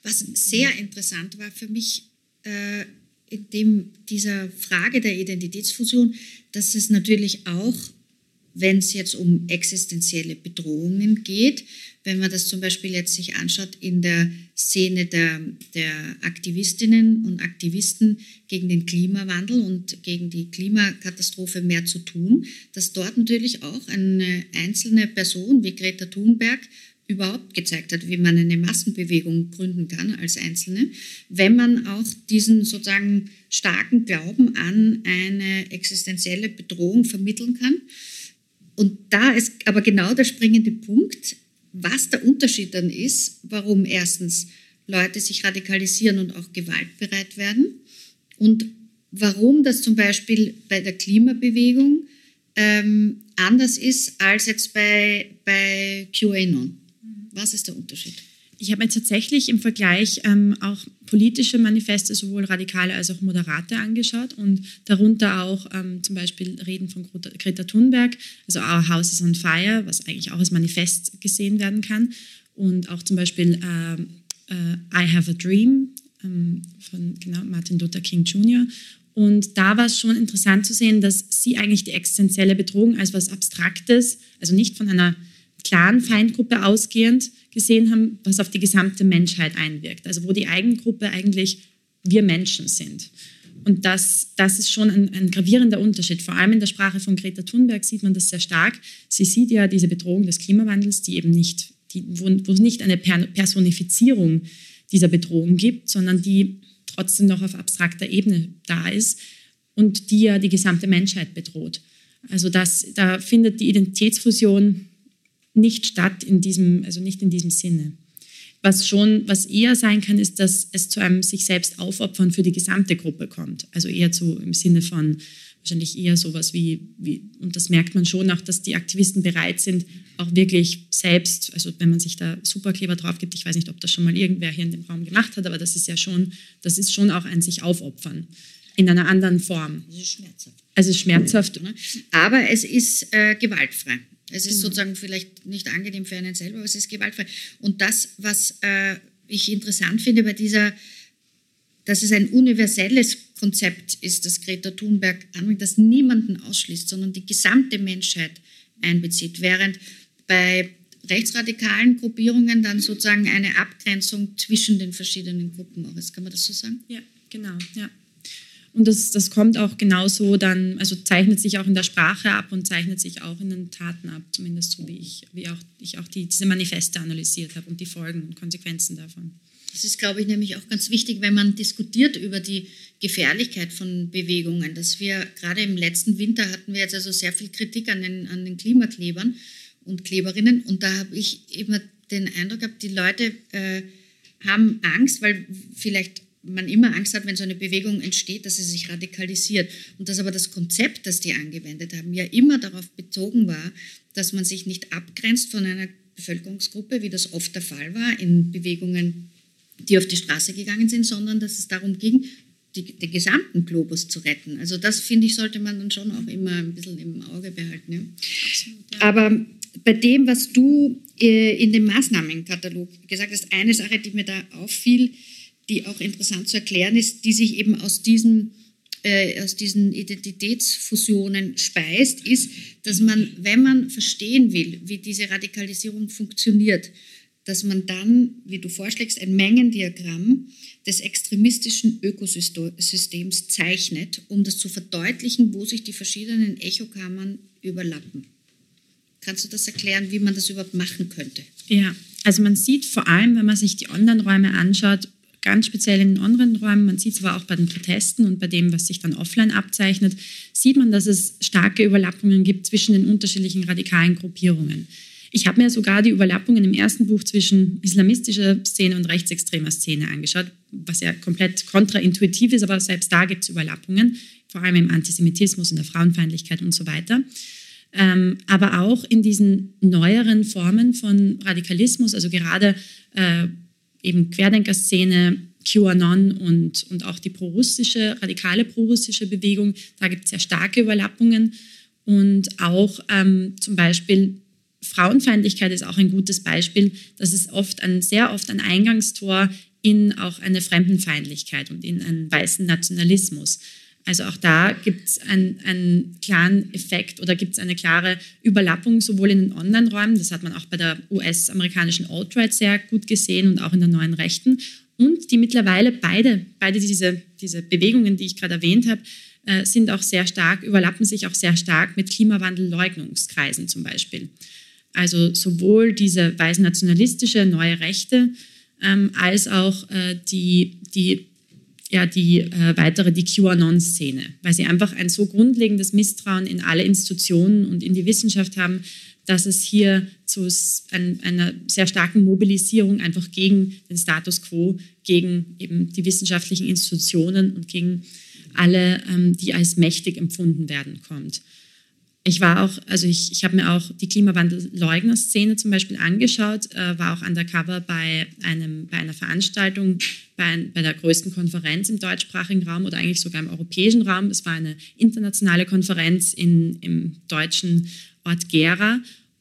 Was sehr interessant war für mich äh, in dem, dieser Frage der Identitätsfusion, dass es natürlich auch wenn es jetzt um existenzielle Bedrohungen geht. Wenn man das zum Beispiel jetzt sich anschaut in der Szene der, der Aktivistinnen und Aktivisten gegen den Klimawandel und gegen die Klimakatastrophe mehr zu tun, dass dort natürlich auch eine einzelne Person wie Greta Thunberg überhaupt gezeigt hat, wie man eine Massenbewegung gründen kann als Einzelne, wenn man auch diesen sozusagen starken Glauben an eine existenzielle Bedrohung vermitteln kann. Und da ist aber genau der springende Punkt, was der Unterschied dann ist, warum erstens Leute sich radikalisieren und auch gewaltbereit werden und warum das zum Beispiel bei der Klimabewegung ähm, anders ist als jetzt bei, bei QAnon. Was ist der Unterschied? Ich habe mir tatsächlich im Vergleich ähm, auch politische Manifeste, sowohl radikale als auch moderate, angeschaut und darunter auch ähm, zum Beispiel Reden von Greta Thunberg, also Our House is on Fire, was eigentlich auch als Manifest gesehen werden kann und auch zum Beispiel äh, äh, I Have a Dream ähm, von genau, Martin Luther King Jr. Und da war es schon interessant zu sehen, dass sie eigentlich die existenzielle Bedrohung als was Abstraktes, also nicht von einer klaren Feindgruppe ausgehend gesehen haben, was auf die gesamte Menschheit einwirkt. Also wo die Eigengruppe eigentlich wir Menschen sind. Und das, das ist schon ein, ein, gravierender Unterschied. Vor allem in der Sprache von Greta Thunberg sieht man das sehr stark. Sie sieht ja diese Bedrohung des Klimawandels, die eben nicht, die, wo, wo es nicht eine Personifizierung dieser Bedrohung gibt, sondern die trotzdem noch auf abstrakter Ebene da ist und die ja die gesamte Menschheit bedroht. Also das, da findet die Identitätsfusion nicht statt in diesem, also nicht in diesem Sinne. Was schon, was eher sein kann, ist, dass es zu einem sich selbst aufopfern für die gesamte Gruppe kommt. Also eher zu im Sinne von wahrscheinlich eher sowas wie, wie, und das merkt man schon auch, dass die Aktivisten bereit sind, auch wirklich selbst, also wenn man sich da Superkleber drauf gibt, ich weiß nicht, ob das schon mal irgendwer hier in dem Raum gemacht hat, aber das ist ja schon, das ist schon auch ein sich aufopfern in einer anderen Form. Es ist schmerzhaft. Es ist schmerzhaft. Aber es ist äh, gewaltfrei. Es ist genau. sozusagen vielleicht nicht angenehm für einen selber, aber es ist gewaltfrei. Und das, was äh, ich interessant finde bei dieser, dass es ein universelles Konzept ist, das Greta Thunberg anbringt, das niemanden ausschließt, sondern die gesamte Menschheit einbezieht, während bei rechtsradikalen Gruppierungen dann sozusagen eine Abgrenzung zwischen den verschiedenen Gruppen auch ist. Kann man das so sagen? Ja, genau, ja. Und das, das kommt auch genauso dann, also zeichnet sich auch in der Sprache ab und zeichnet sich auch in den Taten ab, zumindest so wie ich, wie auch, ich auch die, diese Manifeste analysiert habe und die Folgen und Konsequenzen davon. Das ist, glaube ich, nämlich auch ganz wichtig, wenn man diskutiert über die Gefährlichkeit von Bewegungen. Dass wir gerade im letzten Winter hatten wir jetzt also sehr viel Kritik an den, an den Klimaklebern und Kleberinnen. Und da habe ich immer den Eindruck gehabt, die Leute äh, haben Angst, weil vielleicht man immer Angst hat, wenn so eine Bewegung entsteht, dass sie sich radikalisiert. Und dass aber das Konzept, das die angewendet haben, ja immer darauf bezogen war, dass man sich nicht abgrenzt von einer Bevölkerungsgruppe, wie das oft der Fall war in Bewegungen, die auf die Straße gegangen sind, sondern dass es darum ging, die, den gesamten Globus zu retten. Also das, finde ich, sollte man dann schon auch immer ein bisschen im Auge behalten. Ja. Absolut, ja. Aber bei dem, was du äh, in dem Maßnahmenkatalog gesagt hast, eine Sache, die mir da auffiel, die auch interessant zu erklären ist, die sich eben aus diesen, äh, aus diesen Identitätsfusionen speist, ist, dass man, wenn man verstehen will, wie diese Radikalisierung funktioniert, dass man dann, wie du vorschlägst, ein Mengendiagramm des extremistischen Ökosystems zeichnet, um das zu verdeutlichen, wo sich die verschiedenen Echokammern überlappen. Kannst du das erklären, wie man das überhaupt machen könnte? Ja, also man sieht vor allem, wenn man sich die Online-Räume anschaut, ganz speziell in den Online-Räumen, man sieht es aber auch bei den Protesten und bei dem, was sich dann offline abzeichnet, sieht man, dass es starke Überlappungen gibt zwischen den unterschiedlichen radikalen Gruppierungen. Ich habe mir sogar die Überlappungen im ersten Buch zwischen islamistischer Szene und rechtsextremer Szene angeschaut, was ja komplett kontraintuitiv ist, aber selbst da gibt es Überlappungen, vor allem im Antisemitismus, in der Frauenfeindlichkeit und so weiter. Ähm, aber auch in diesen neueren Formen von Radikalismus, also gerade äh, eben Querdenkerszene, QAnon und, und auch die prorussische, radikale prorussische Bewegung, da gibt es sehr starke Überlappungen. Und auch ähm, zum Beispiel Frauenfeindlichkeit ist auch ein gutes Beispiel. Das ist oft ein, sehr oft ein Eingangstor in auch eine Fremdenfeindlichkeit und in einen weißen Nationalismus. Also auch da gibt es einen, einen, klaren Effekt oder gibt es eine klare Überlappung sowohl in den Online-Räumen, das hat man auch bei der US-amerikanischen Alt-Right sehr gut gesehen und auch in der neuen Rechten, und die mittlerweile beide, beide diese, diese Bewegungen, die ich gerade erwähnt habe, äh, sind auch sehr stark, überlappen sich auch sehr stark mit Klimawandelleugnungskreisen zum Beispiel. Also sowohl diese weiß nationalistische neue Rechte ähm, als auch äh, die, die ja die äh, weitere, die QAnon-Szene, weil sie einfach ein so grundlegendes Misstrauen in alle Institutionen und in die Wissenschaft haben, dass es hier zu ein, einer sehr starken Mobilisierung einfach gegen den Status quo, gegen eben die wissenschaftlichen Institutionen und gegen alle, ähm, die als mächtig empfunden werden, kommt. Ich war auch, also ich, ich habe mir auch die Klimawandelleugner-Szene zum Beispiel angeschaut, äh, war auch undercover bei, einem, bei einer Veranstaltung, bei, ein, bei der größten Konferenz im deutschsprachigen Raum oder eigentlich sogar im europäischen Raum. Es war eine internationale Konferenz in, im deutschen Ort Gera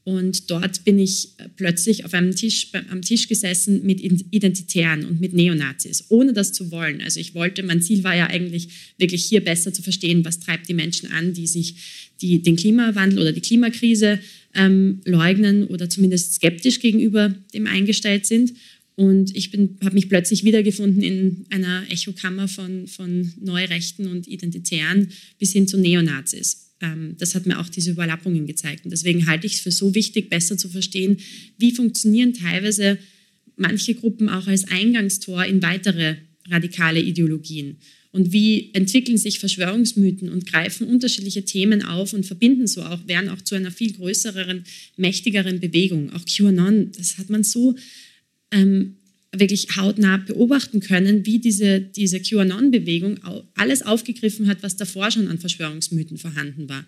und dort bin ich plötzlich auf einem Tisch, am Tisch gesessen mit Identitären und mit Neonazis, ohne das zu wollen. Also ich wollte, mein Ziel war ja eigentlich wirklich hier besser zu verstehen, was treibt die Menschen an, die sich die, den Klimawandel oder die Klimakrise ähm, leugnen oder zumindest skeptisch gegenüber dem eingestellt sind. Und ich habe mich plötzlich wiedergefunden in einer Echokammer von, von Neurechten und Identitären bis hin zu Neonazis. Ähm, das hat mir auch diese Überlappungen gezeigt. Und deswegen halte ich es für so wichtig, besser zu verstehen, wie funktionieren teilweise manche Gruppen auch als Eingangstor in weitere radikale Ideologien. Und wie entwickeln sich Verschwörungsmythen und greifen unterschiedliche Themen auf und verbinden so auch, werden auch zu einer viel größeren, mächtigeren Bewegung. Auch QAnon, das hat man so ähm, wirklich hautnah beobachten können, wie diese, diese QAnon-Bewegung alles aufgegriffen hat, was davor schon an Verschwörungsmythen vorhanden war.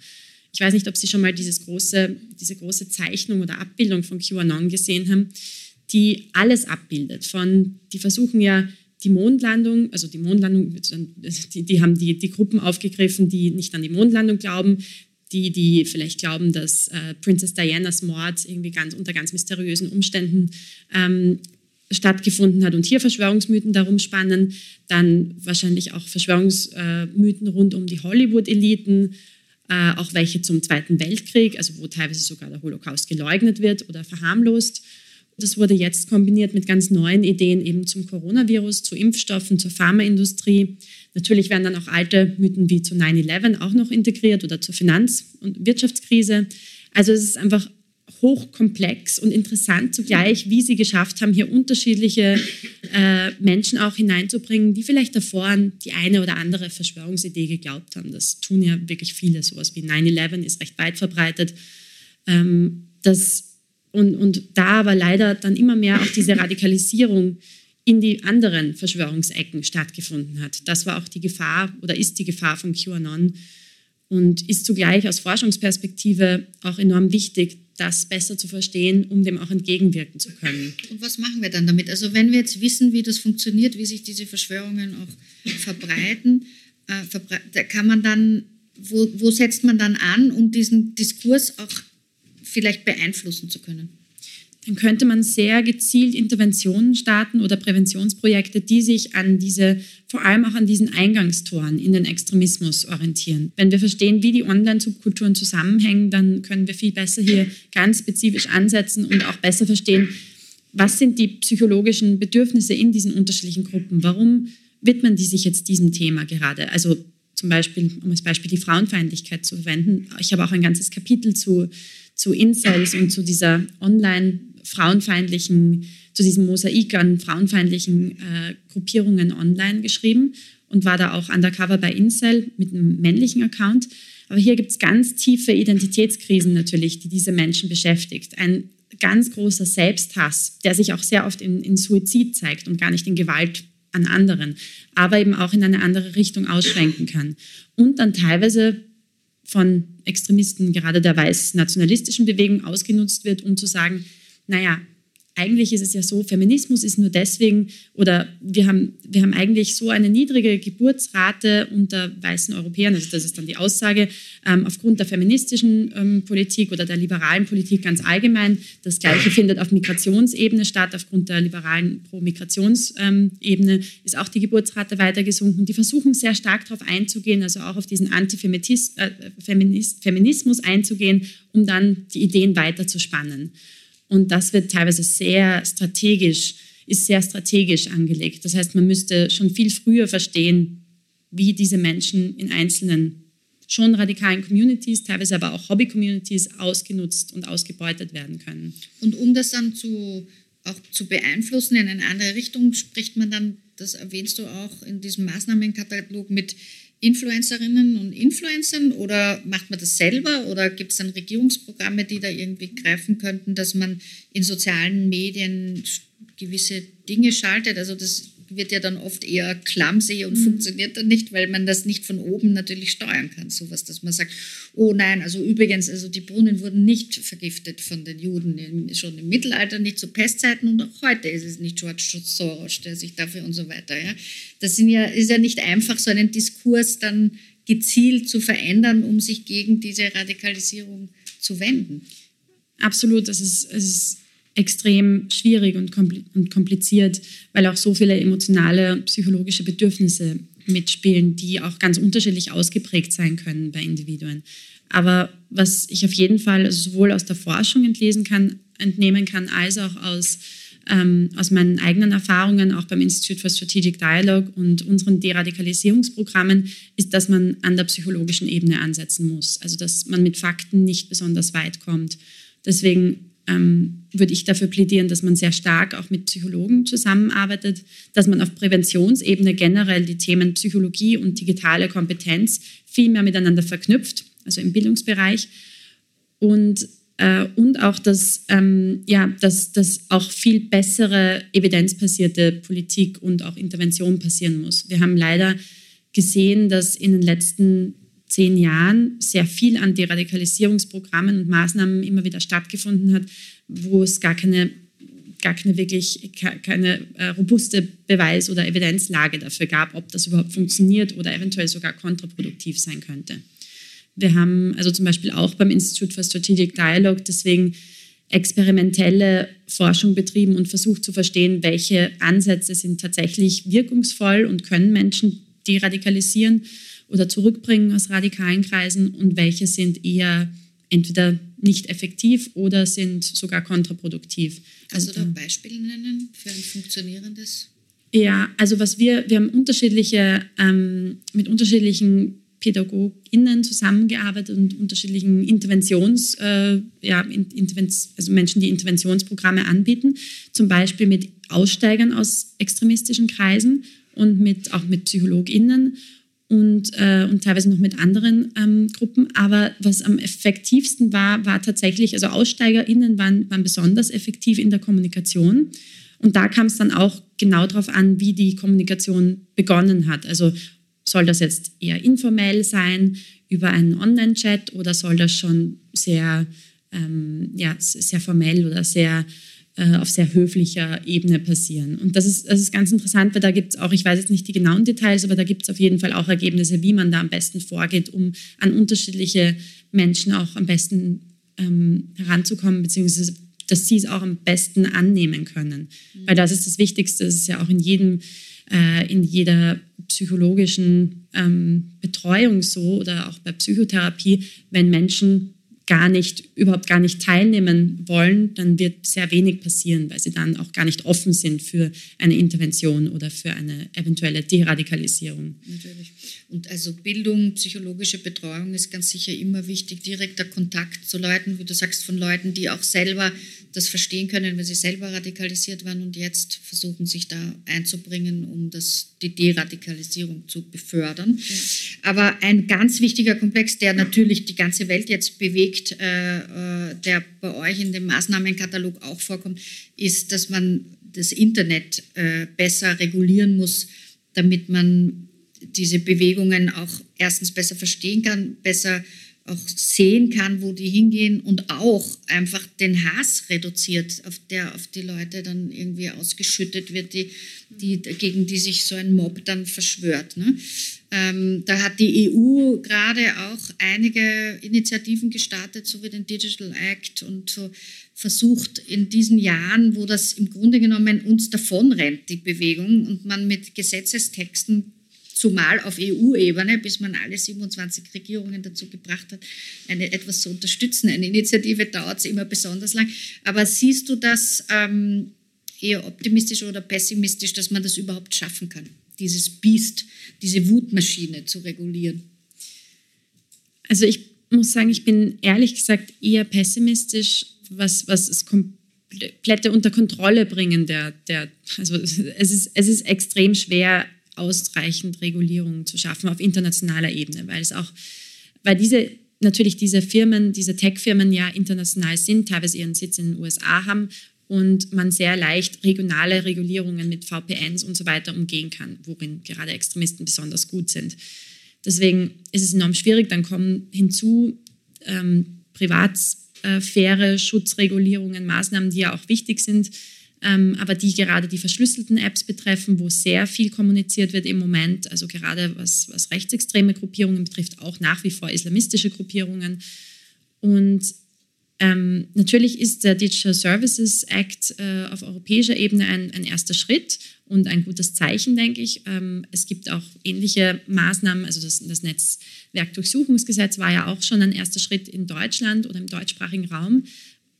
Ich weiß nicht, ob Sie schon mal dieses große, diese große Zeichnung oder Abbildung von QAnon gesehen haben, die alles abbildet. Von, die versuchen ja die Mondlandung, also die Mondlandung, die, die haben die, die Gruppen aufgegriffen, die nicht an die Mondlandung glauben, die, die vielleicht glauben, dass äh, Princess Dianas Mord irgendwie ganz unter ganz mysteriösen Umständen ähm, stattgefunden hat und hier Verschwörungsmythen darum spannen, dann wahrscheinlich auch Verschwörungsmythen rund um die Hollywood-Eliten, äh, auch welche zum Zweiten Weltkrieg, also wo teilweise sogar der Holocaust geleugnet wird oder verharmlost. Das wurde jetzt kombiniert mit ganz neuen Ideen eben zum Coronavirus, zu Impfstoffen, zur Pharmaindustrie. Natürlich werden dann auch alte Mythen wie zu 9-11 auch noch integriert oder zur Finanz- und Wirtschaftskrise. Also es ist einfach hochkomplex und interessant zugleich, wie sie geschafft haben, hier unterschiedliche äh, Menschen auch hineinzubringen, die vielleicht davor an die eine oder andere Verschwörungsidee geglaubt haben. Das tun ja wirklich viele. Sowas wie 9-11 ist recht weit verbreitet. Ähm, das und, und da aber leider dann immer mehr auch diese Radikalisierung in die anderen Verschwörungsecken stattgefunden hat. Das war auch die Gefahr oder ist die Gefahr von QAnon und ist zugleich aus Forschungsperspektive auch enorm wichtig, das besser zu verstehen, um dem auch entgegenwirken zu können. Und was machen wir dann damit? Also wenn wir jetzt wissen, wie das funktioniert, wie sich diese Verschwörungen auch verbreiten, äh, verbre kann man dann, wo, wo setzt man dann an, um diesen Diskurs auch vielleicht beeinflussen zu können? Dann könnte man sehr gezielt Interventionen starten oder Präventionsprojekte, die sich an diese, vor allem auch an diesen Eingangstoren in den Extremismus orientieren. Wenn wir verstehen, wie die Online-Subkulturen zusammenhängen, dann können wir viel besser hier ganz spezifisch ansetzen und auch besser verstehen, was sind die psychologischen Bedürfnisse in diesen unterschiedlichen Gruppen? Warum widmen die sich jetzt diesem Thema gerade? Also zum Beispiel, um als Beispiel die Frauenfeindlichkeit zu verwenden. Ich habe auch ein ganzes Kapitel zu zu Incels und zu dieser online frauenfeindlichen, zu diesem Mosaik an frauenfeindlichen äh, Gruppierungen online geschrieben und war da auch undercover bei Incel mit einem männlichen Account. Aber hier gibt es ganz tiefe Identitätskrisen natürlich, die diese Menschen beschäftigt. Ein ganz großer Selbsthass, der sich auch sehr oft in, in Suizid zeigt und gar nicht in Gewalt an anderen, aber eben auch in eine andere Richtung ausschwenken kann. Und dann teilweise von Extremisten, gerade der weiß-nationalistischen Bewegung, ausgenutzt wird, um zu sagen, naja, eigentlich ist es ja so, Feminismus ist nur deswegen, oder wir haben, wir haben eigentlich so eine niedrige Geburtsrate unter weißen Europäern, also das ist dann die Aussage, ähm, aufgrund der feministischen ähm, Politik oder der liberalen Politik ganz allgemein. Das Gleiche findet auf Migrationsebene statt, aufgrund der liberalen Pro-Migrationsebene ähm, ist auch die Geburtsrate weiter gesunken. Die versuchen sehr stark darauf einzugehen, also auch auf diesen Antifeminismus äh, einzugehen, um dann die Ideen weiter zu spannen. Und das wird teilweise sehr strategisch, ist sehr strategisch angelegt. Das heißt, man müsste schon viel früher verstehen, wie diese Menschen in einzelnen schon radikalen Communities, teilweise aber auch Hobby-Communities ausgenutzt und ausgebeutet werden können. Und um das dann zu, auch zu beeinflussen in eine andere Richtung, spricht man dann, das erwähnst du auch in diesem Maßnahmenkatalog mit Influencerinnen und Influencern oder macht man das selber oder gibt es dann Regierungsprogramme, die da irgendwie greifen könnten, dass man in sozialen Medien gewisse Dinge schaltet? Also das wird ja dann oft eher clumsy und mhm. funktioniert dann nicht, weil man das nicht von oben natürlich steuern kann. Sowas, dass man sagt, oh nein, also übrigens, also die Brunnen wurden nicht vergiftet von den Juden, in, schon im Mittelalter, nicht zu Pestzeiten und auch heute ist es nicht George Soros, der sich dafür und so weiter. Ja. Das sind ja, ist ja nicht einfach, so einen Diskurs dann gezielt zu verändern, um sich gegen diese Radikalisierung zu wenden. Absolut, das ist, es ist extrem schwierig und kompliziert, weil auch so viele emotionale, psychologische Bedürfnisse mitspielen, die auch ganz unterschiedlich ausgeprägt sein können bei Individuen. Aber was ich auf jeden Fall sowohl aus der Forschung entlesen kann, entnehmen kann, als auch aus, ähm, aus meinen eigenen Erfahrungen, auch beim Institute for Strategic Dialogue und unseren Deradikalisierungsprogrammen, ist, dass man an der psychologischen Ebene ansetzen muss. Also dass man mit Fakten nicht besonders weit kommt. Deswegen ähm, würde ich dafür plädieren, dass man sehr stark auch mit Psychologen zusammenarbeitet, dass man auf Präventionsebene generell die Themen Psychologie und digitale Kompetenz viel mehr miteinander verknüpft, also im Bildungsbereich. Und, äh, und auch, dass, ähm, ja, dass, dass auch viel bessere evidenzbasierte Politik und auch Intervention passieren muss. Wir haben leider gesehen, dass in den letzten zehn Jahren sehr viel an Deradikalisierungsprogrammen und Maßnahmen immer wieder stattgefunden hat, wo es gar keine, gar keine wirklich keine äh, robuste Beweis- oder Evidenzlage dafür gab, ob das überhaupt funktioniert oder eventuell sogar kontraproduktiv sein könnte. Wir haben also zum Beispiel auch beim Institute for Strategic Dialogue deswegen experimentelle Forschung betrieben und versucht zu verstehen, welche Ansätze sind tatsächlich wirkungsvoll und können Menschen deradikalisieren oder zurückbringen aus radikalen Kreisen und welche sind eher entweder nicht effektiv oder sind sogar kontraproduktiv. Kannst also, du da Beispiele nennen für ein funktionierendes? Ja, also was wir, wir haben unterschiedliche, ähm, mit unterschiedlichen PädagogInnen zusammengearbeitet und unterschiedlichen Interventions, äh, ja, Intervenz, also Menschen, die Interventionsprogramme anbieten, zum Beispiel mit Aussteigern aus extremistischen Kreisen und mit, auch mit PsychologInnen und, äh, und teilweise noch mit anderen ähm, Gruppen. Aber was am effektivsten war, war tatsächlich, also AussteigerInnen waren, waren besonders effektiv in der Kommunikation. Und da kam es dann auch genau darauf an, wie die Kommunikation begonnen hat. Also soll das jetzt eher informell sein über einen Online-Chat oder soll das schon sehr, ähm, ja, sehr formell oder sehr äh, auf sehr höflicher Ebene passieren. Und das ist, das ist ganz interessant, weil da gibt es auch, ich weiß jetzt nicht die genauen Details, aber da gibt es auf jeden Fall auch Ergebnisse, wie man da am besten vorgeht, um an unterschiedliche Menschen auch am besten ähm, heranzukommen, beziehungsweise dass sie es auch am besten annehmen können. Mhm. Weil das ist das Wichtigste, das ist ja auch in jedem, äh, in jeder psychologischen ähm, Betreuung so oder auch bei Psychotherapie, wenn Menschen gar nicht, überhaupt gar nicht teilnehmen wollen, dann wird sehr wenig passieren, weil sie dann auch gar nicht offen sind für eine Intervention oder für eine eventuelle Deradikalisierung. Natürlich. Und also Bildung, psychologische Betreuung ist ganz sicher immer wichtig, direkter Kontakt zu Leuten, wie du sagst, von Leuten, die auch selber das verstehen können, wenn sie selber radikalisiert waren und jetzt versuchen, sich da einzubringen, um das, die Deradikalisierung zu befördern. Ja. Aber ein ganz wichtiger Komplex, der natürlich die ganze Welt jetzt bewegt, äh, äh, der bei euch in dem Maßnahmenkatalog auch vorkommt, ist, dass man das Internet äh, besser regulieren muss, damit man diese Bewegungen auch erstens besser verstehen kann, besser auch sehen kann, wo die hingehen und auch einfach den Hass reduziert, auf der auf die Leute dann irgendwie ausgeschüttet wird, die, die, gegen die sich so ein Mob dann verschwört. Ne? Ähm, da hat die EU gerade auch einige Initiativen gestartet, so wie den Digital Act und so versucht in diesen Jahren, wo das im Grunde genommen uns davonrennt, die Bewegung, und man mit Gesetzestexten zumal auf EU-Ebene, bis man alle 27 Regierungen dazu gebracht hat, eine, etwas zu unterstützen. Eine Initiative dauert immer besonders lang. Aber siehst du das ähm, eher optimistisch oder pessimistisch, dass man das überhaupt schaffen kann, dieses Biest, diese Wutmaschine zu regulieren? Also ich muss sagen, ich bin ehrlich gesagt eher pessimistisch, was, was das komplette unter Kontrolle bringen der, der also es ist, es ist extrem schwer, ausreichend Regulierungen zu schaffen auf internationaler Ebene, weil es auch, weil diese natürlich diese Firmen, diese Tech-Firmen ja international sind, teilweise ihren Sitz in den USA haben und man sehr leicht regionale Regulierungen mit VPNs und so weiter umgehen kann, worin gerade Extremisten besonders gut sind. Deswegen ist es enorm schwierig. Dann kommen hinzu ähm, Privatsphäre, Schutzregulierungen, Maßnahmen, die ja auch wichtig sind ähm, aber die gerade die verschlüsselten Apps betreffen, wo sehr viel kommuniziert wird im Moment, also gerade was, was rechtsextreme Gruppierungen betrifft, auch nach wie vor islamistische Gruppierungen. Und ähm, natürlich ist der Digital Services Act äh, auf europäischer Ebene ein, ein, erster Schritt und ein gutes Zeichen, denke ich. Ähm, es gibt auch ähnliche Maßnahmen, also das, das Netzwerkdurchsuchungsgesetz war ja auch schon ein erster Schritt in Deutschland oder im deutschsprachigen Raum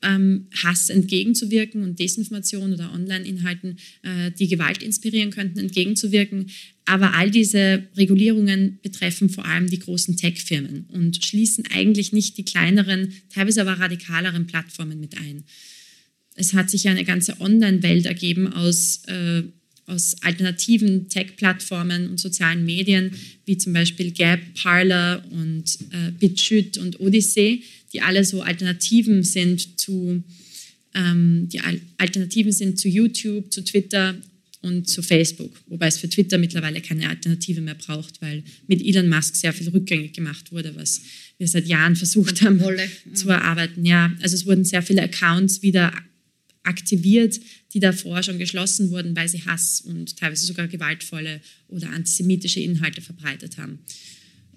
ähm, Hass entgegenzuwirken und Desinformation oder Online-Inhalten, äh, die Gewalt inspirieren könnten, entgegenzuwirken. Aber all diese Regulierungen betreffen vor allem die großen Tech-Firmen und schließen eigentlich nicht die kleineren, teilweise aber radikaleren Plattformen mit ein. Es hat sich eine ganze Online-Welt ergeben aus äh, aus alternativen Tech-Plattformen und sozialen Medien, wie zum Beispiel Gap, Parler und äh, BitChute und Odyssey, die alle so Alternativen sind zu, ähm, die Al Alternativen sind zu YouTube, zu Twitter und zu Facebook, wobei es für Twitter mittlerweile keine Alternative mehr braucht, weil mit Elon Musk sehr viel rückgängig gemacht wurde, was wir seit Jahren versucht haben zu erarbeiten. Ja, also es wurden sehr viele Accounts wieder aktiviert, die davor schon geschlossen wurden, weil sie Hass und teilweise sogar gewaltvolle oder antisemitische Inhalte verbreitet haben.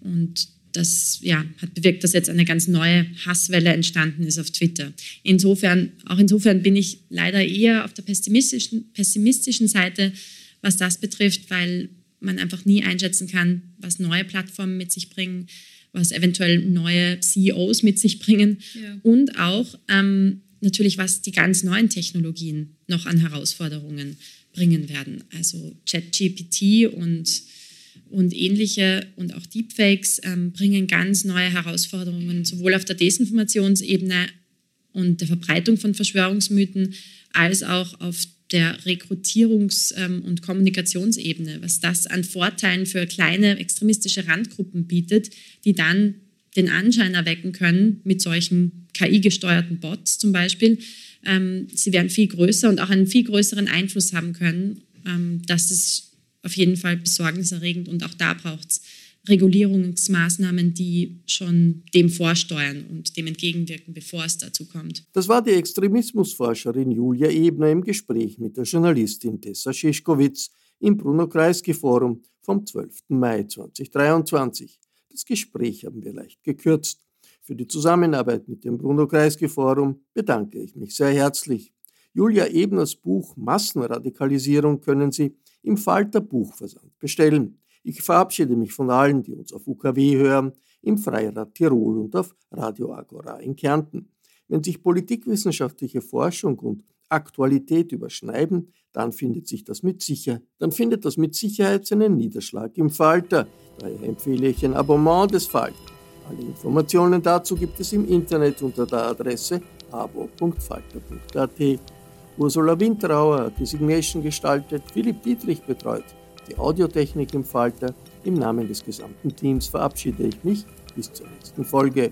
Und das ja, hat bewirkt, dass jetzt eine ganz neue Hasswelle entstanden ist auf Twitter. Insofern, auch insofern bin ich leider eher auf der pessimistischen, pessimistischen Seite, was das betrifft, weil man einfach nie einschätzen kann, was neue Plattformen mit sich bringen, was eventuell neue CEOs mit sich bringen ja. und auch ähm, natürlich, was die ganz neuen Technologien noch an Herausforderungen bringen werden. Also ChatGPT und, und ähnliche und auch Deepfakes ähm, bringen ganz neue Herausforderungen, sowohl auf der Desinformationsebene und der Verbreitung von Verschwörungsmythen als auch auf der Rekrutierungs- ähm, und Kommunikationsebene, was das an Vorteilen für kleine extremistische Randgruppen bietet, die dann den Anschein erwecken können, mit solchen KI-gesteuerten Bots zum Beispiel, ähm, sie werden viel größer und auch einen viel größeren Einfluss haben können. Ähm, das ist auf jeden Fall besorgniserregend und auch da braucht es Regulierungsmaßnahmen, die schon dem vorsteuern und dem entgegenwirken, bevor es dazu kommt. Das war die Extremismusforscherin Julia Ebner im Gespräch mit der Journalistin Tessa Schischkowitz im Bruno-Kreisky-Forum vom 12. Mai 2023. Das Gespräch haben wir leicht gekürzt. Für die Zusammenarbeit mit dem Bruno Kreisky Forum bedanke ich mich sehr herzlich. Julia Ebners Buch Massenradikalisierung können Sie im Falter Buchversand bestellen. Ich verabschiede mich von allen, die uns auf UKW hören, im Freirad Tirol und auf Radio Agora in Kärnten. Wenn sich politikwissenschaftliche Forschung und Aktualität überschneiden, dann findet sich das mit Sicherheit, dann findet das mit Sicherheit seinen Niederschlag im Falter. Daher empfehle ich ein Abonnement des Falter. Alle Informationen dazu gibt es im Internet unter der Adresse abo.falter.at. Ursula Winterauer hat die gestaltet, Philipp Dietrich betreut die Audiotechnik im Falter. Im Namen des gesamten Teams verabschiede ich mich bis zur nächsten Folge.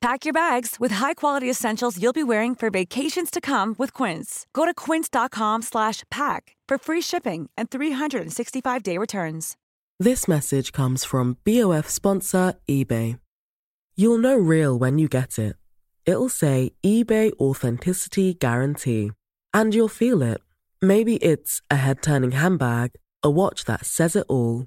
Pack your bags with high-quality essentials you'll be wearing for vacations to come with Quince. Go to quince.com/pack for free shipping and 365-day returns. This message comes from BOF sponsor eBay. You'll know real when you get it. It'll say eBay authenticity guarantee, and you'll feel it. Maybe it's a head turning handbag, a watch that says it all,